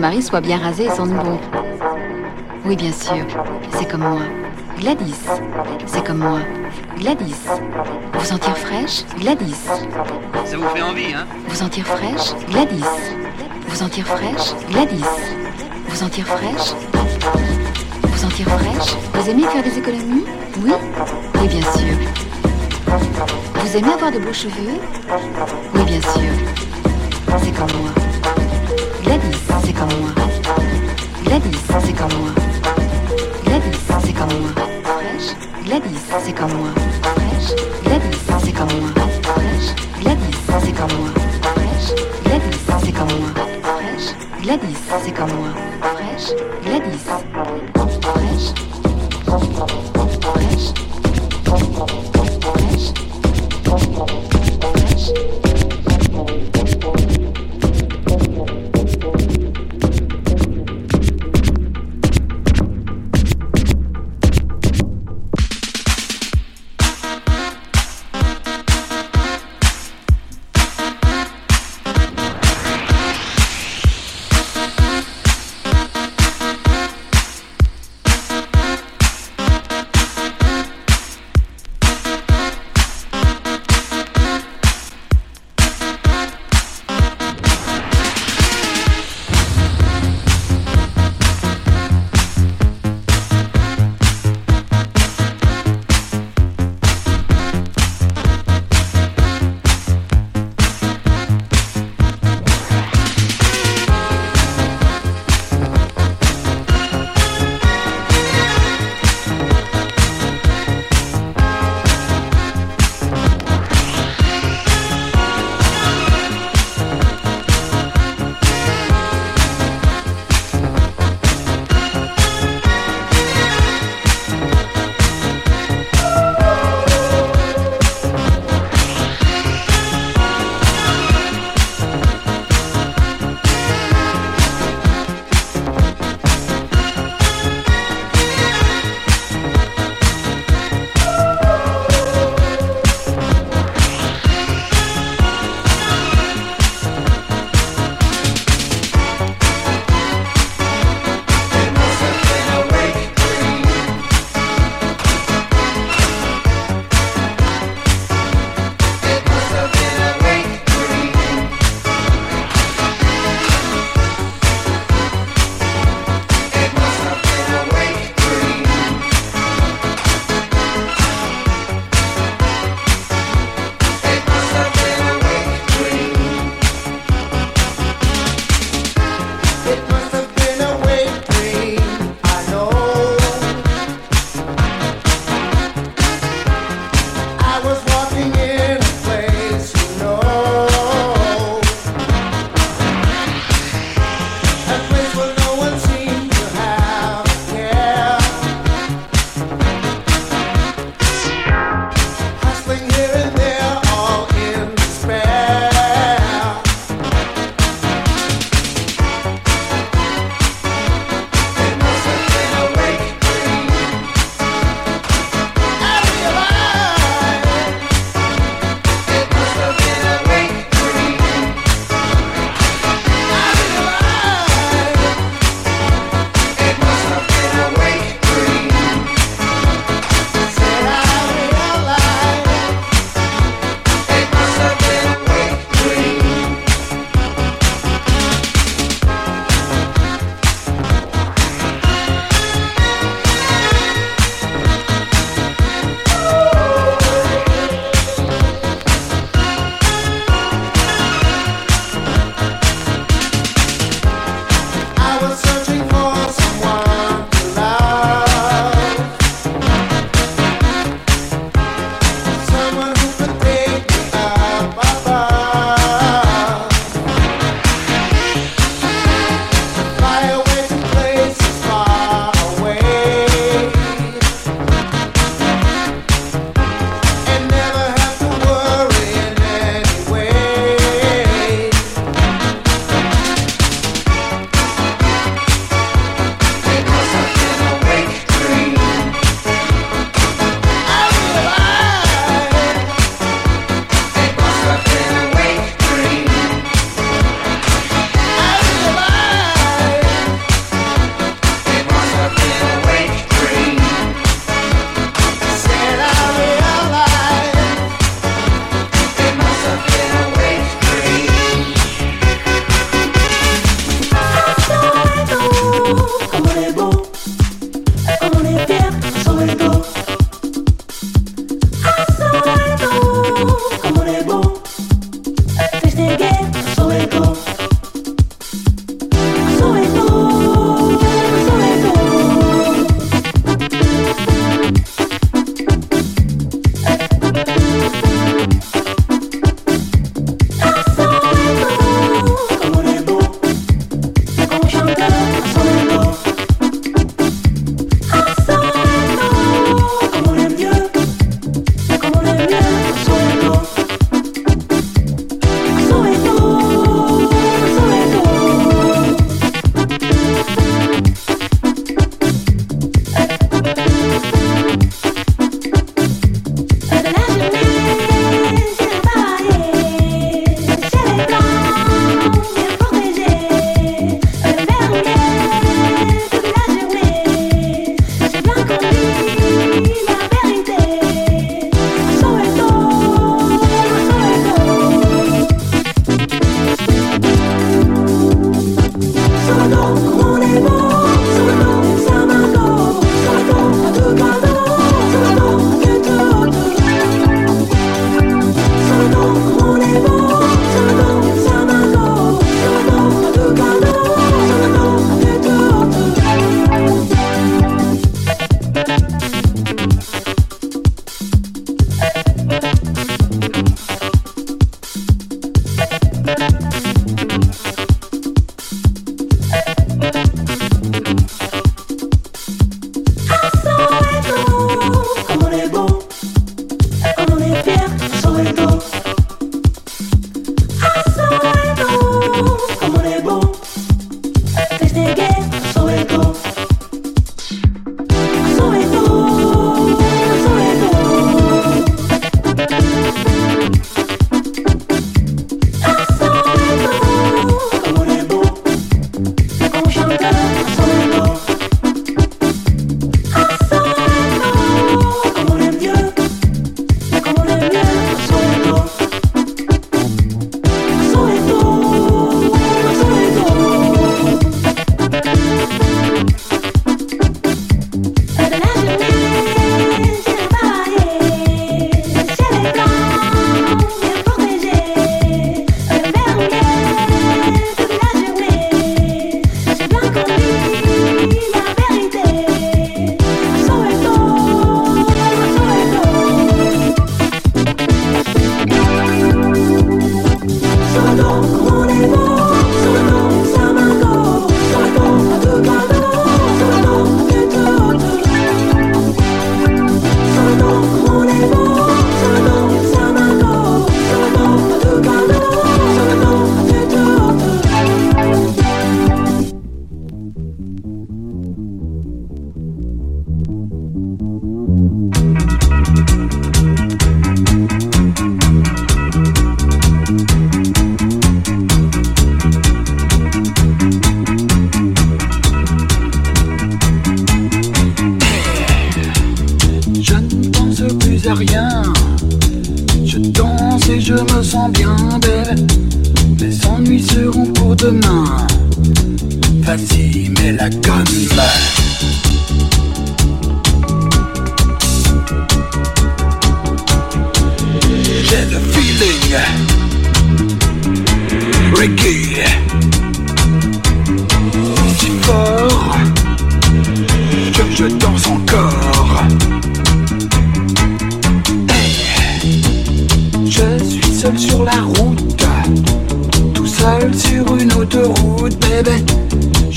Mari soit bien rasé et sente bon Oui, bien sûr. C'est comme moi. Gladys. C'est comme moi. Gladys. Vous sentir fraîche? Gladys. Ça vous fait envie, hein? Vous sentir fraîche? Gladys. Vous sentir fraîche? Gladys. Vous sentir fraîche? Vous sentir fraîche? Vous aimez faire des économies? Oui? Oui, bien sûr. Vous aimez avoir de beaux cheveux? Oui, bien sûr. C'est comme moi. Comme moi. Gladys, c'est comme moi. Gladys, c'est comme moi. Fraîche. Gladys, c'est comme moi. Fraîche. Gladys, c'est comme moi. Fraîche. Gladys, c'est comme moi. Fraîche. Gladys, c'est comme moi. Fraîche. Gladys, c'est comme moi. Gladys.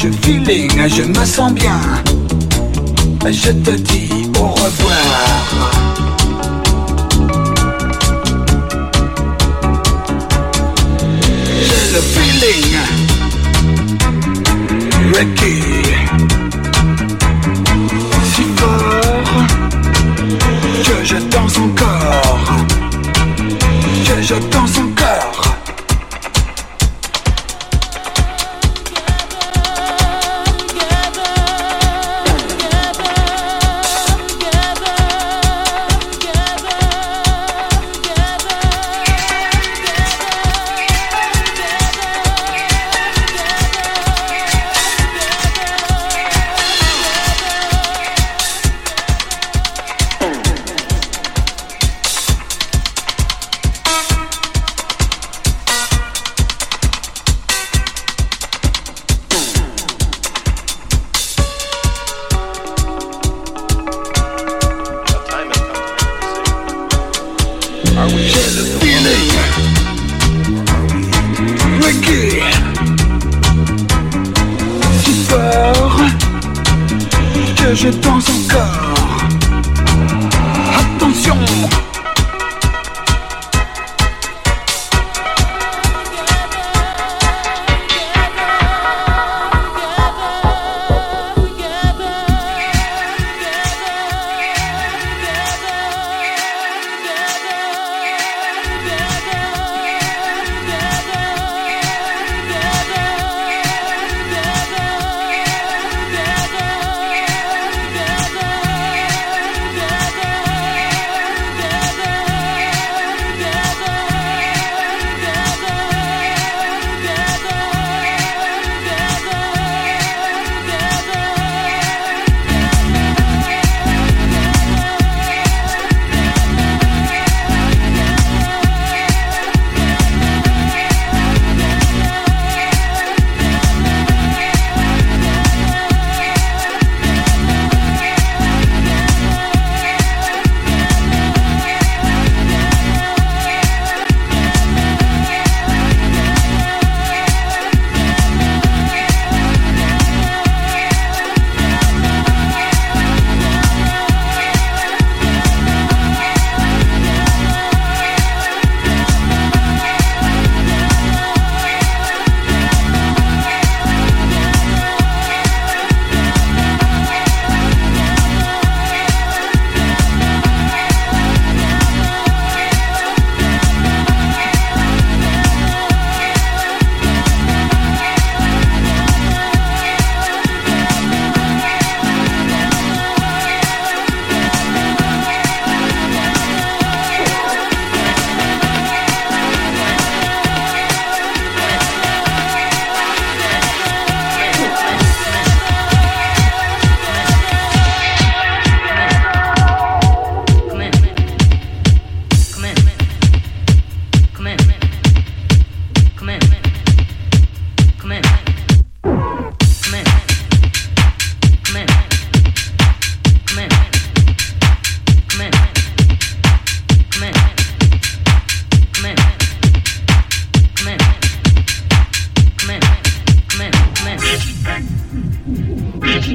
Je feeling, je me sens bien. Ben, je te dis au revoir. J'ai le feeling. Ricky.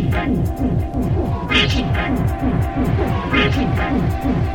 Thank you.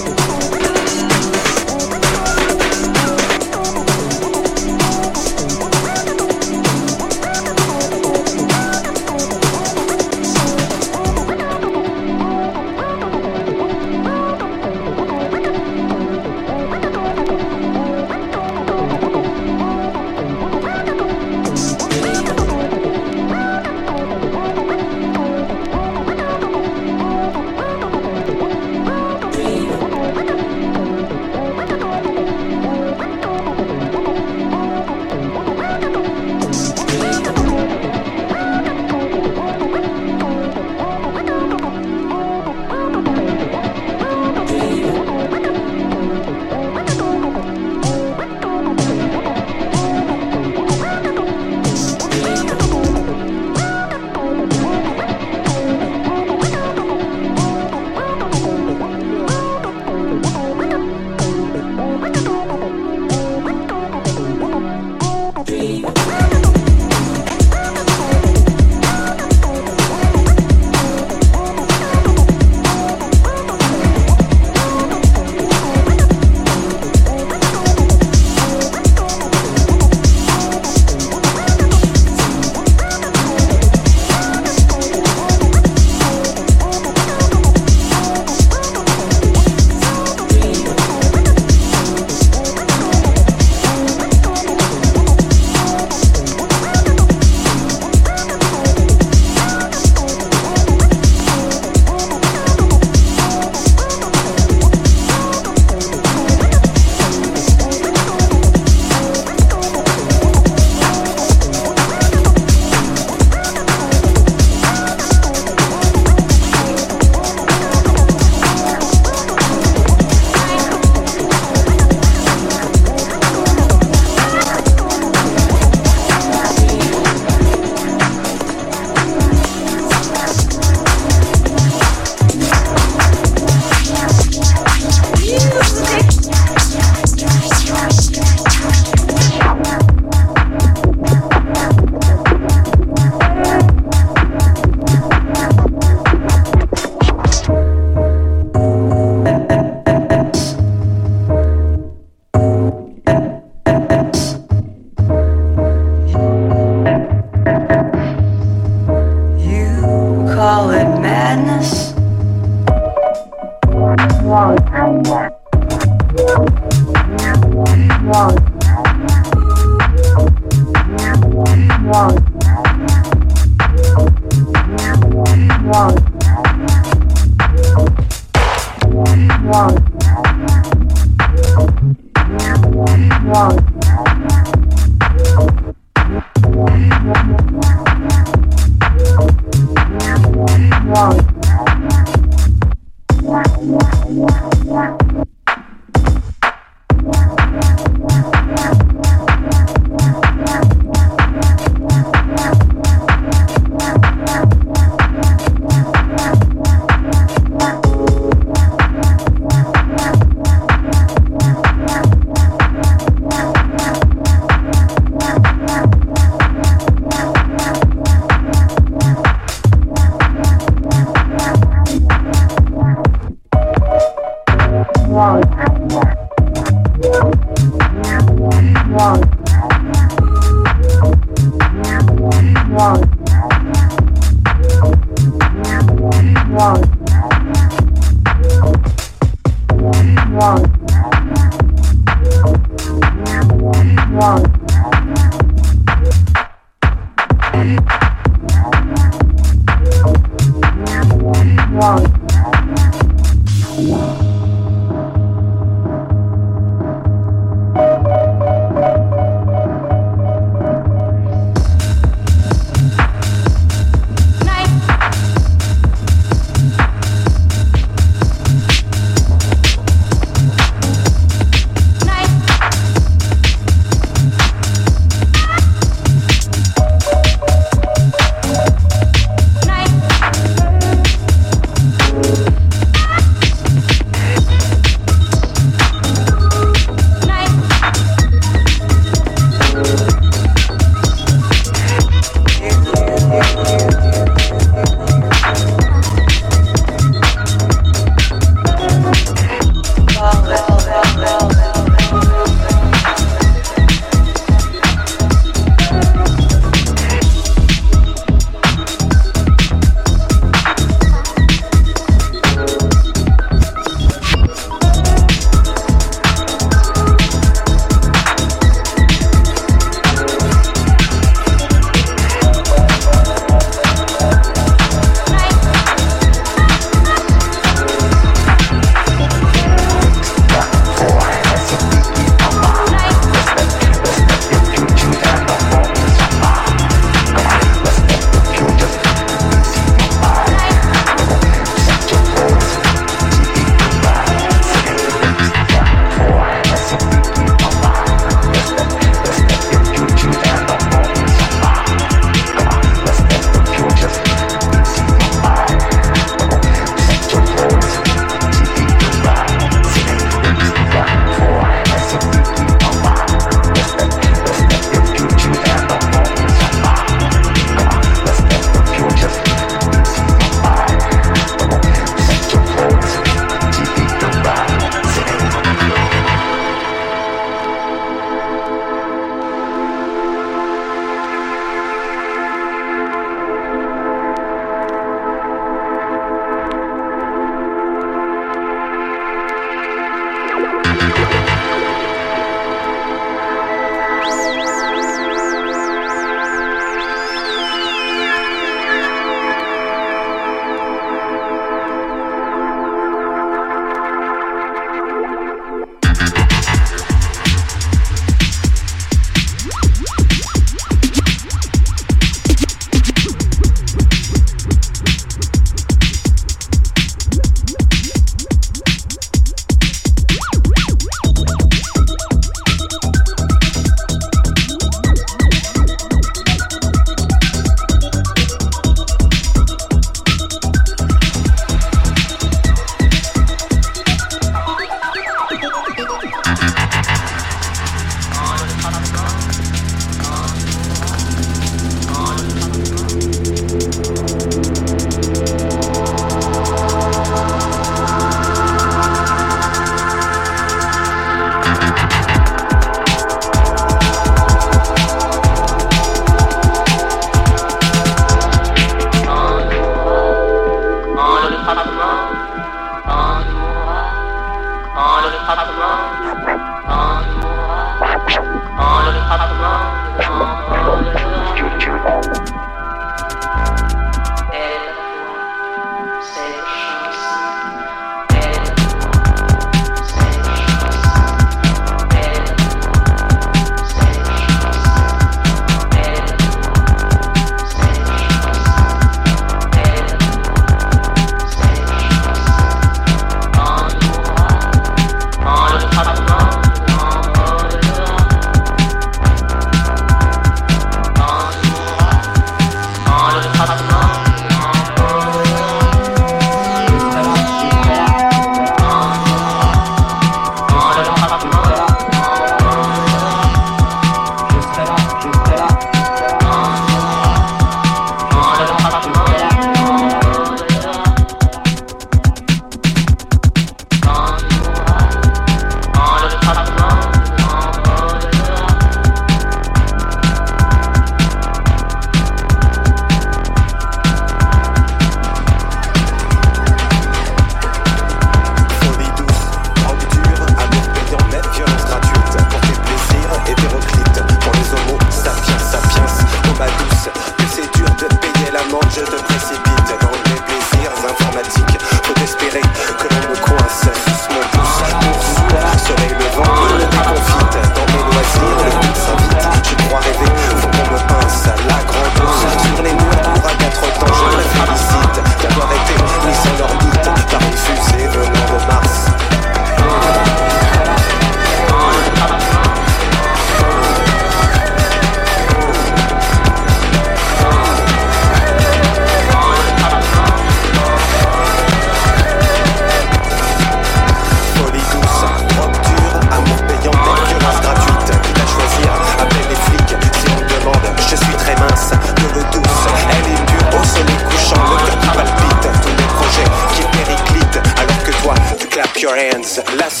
las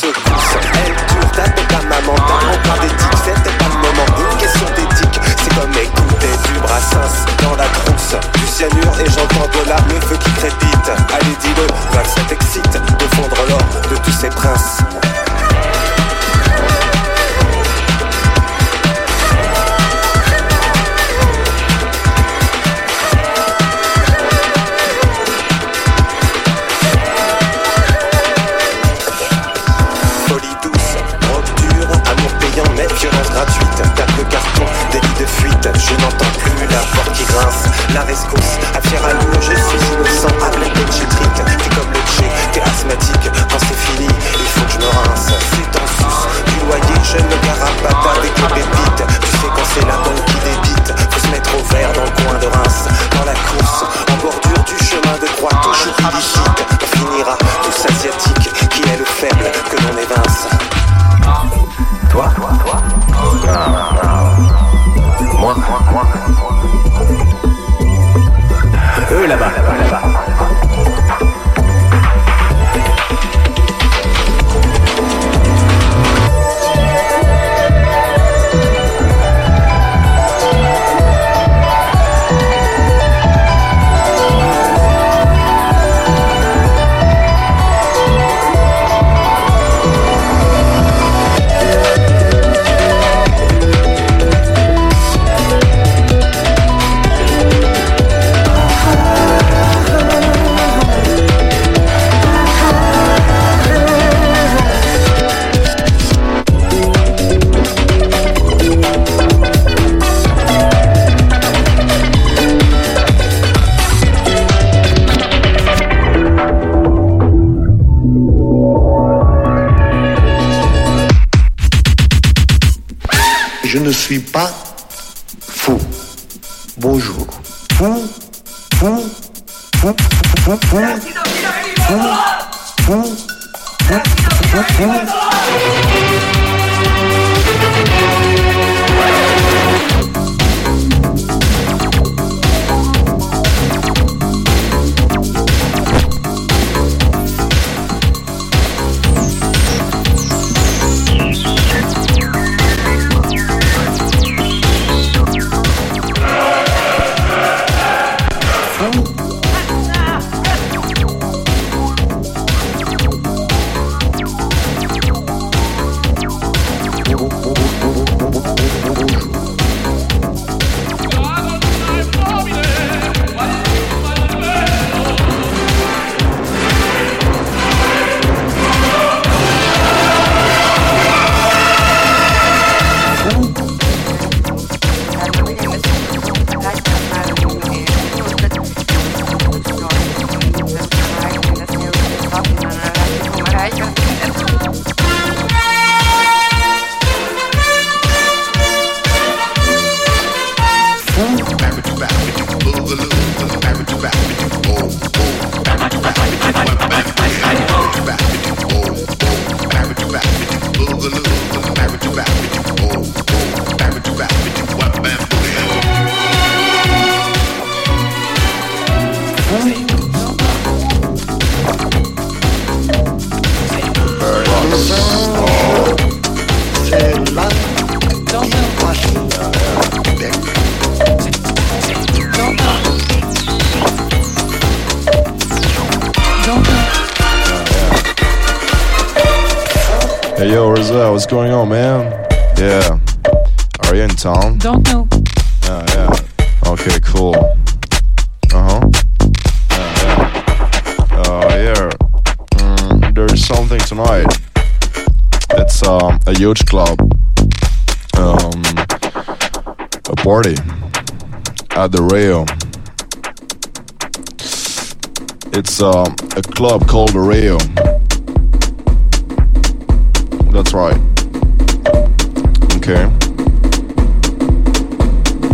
¡Rápido, what's going on, man? Yeah. Are you in town? Don't know. Yeah, yeah. Okay, cool. Uh huh. Yeah, yeah. Uh, yeah. Mm, there's something tonight. It's um, a huge club. Um, a party at the Rio. It's um, a club called the Rio. That's right. Okay.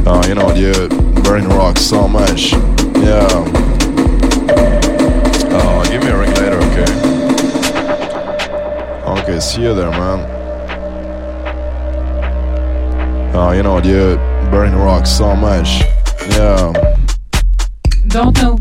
Uh, you know, you burning rock so much. Yeah. Uh, give me a ring later, okay? Okay, see you there, man. Uh, you know, you burning rock so much. Yeah. Don't know.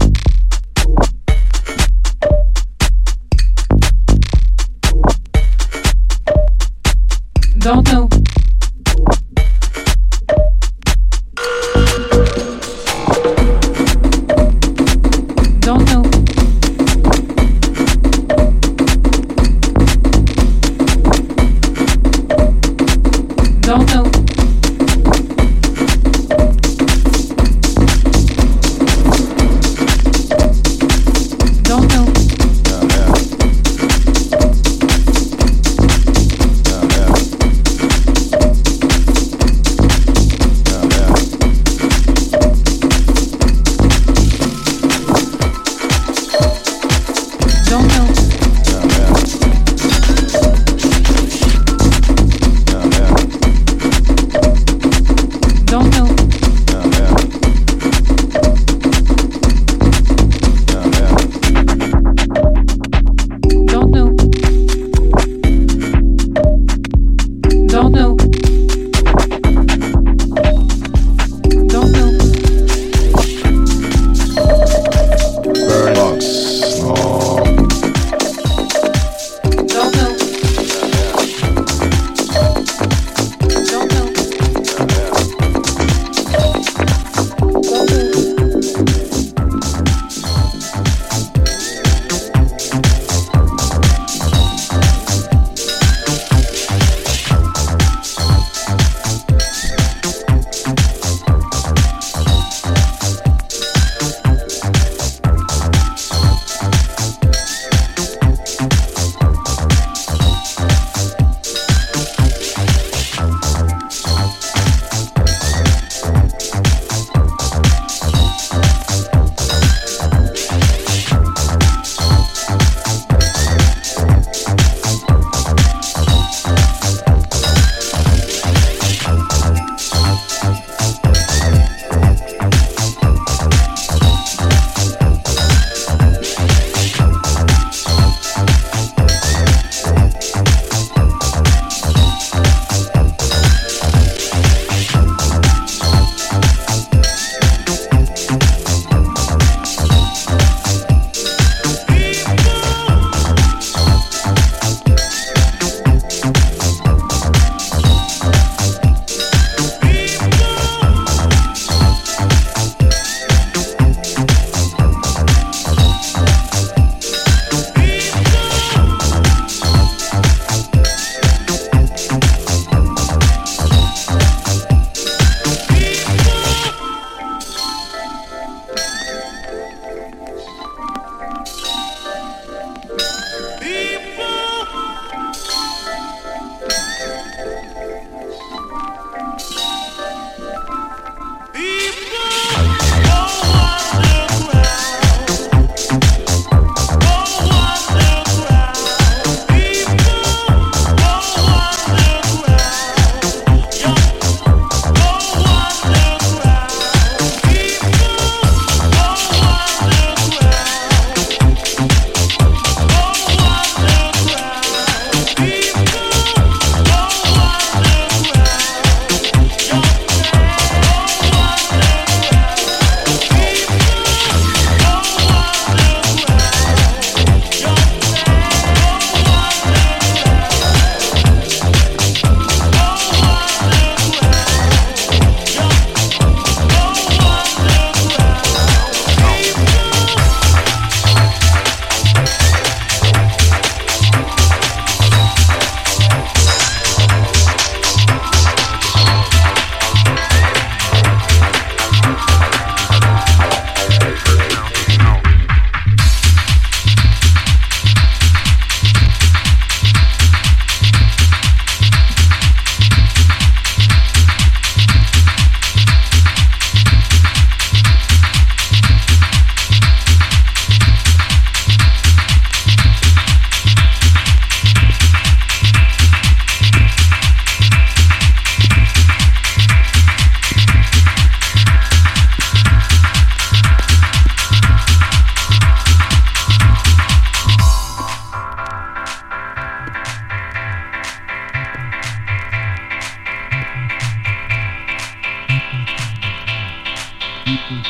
People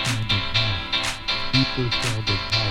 shall be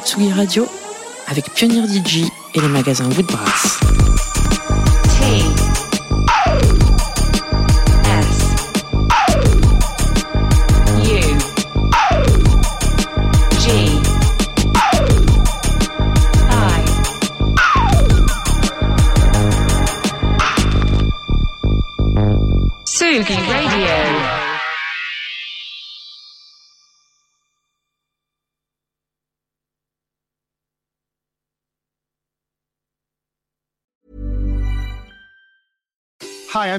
Tsugi Radio avec Pionnier DJ et les magasins Woodbrass.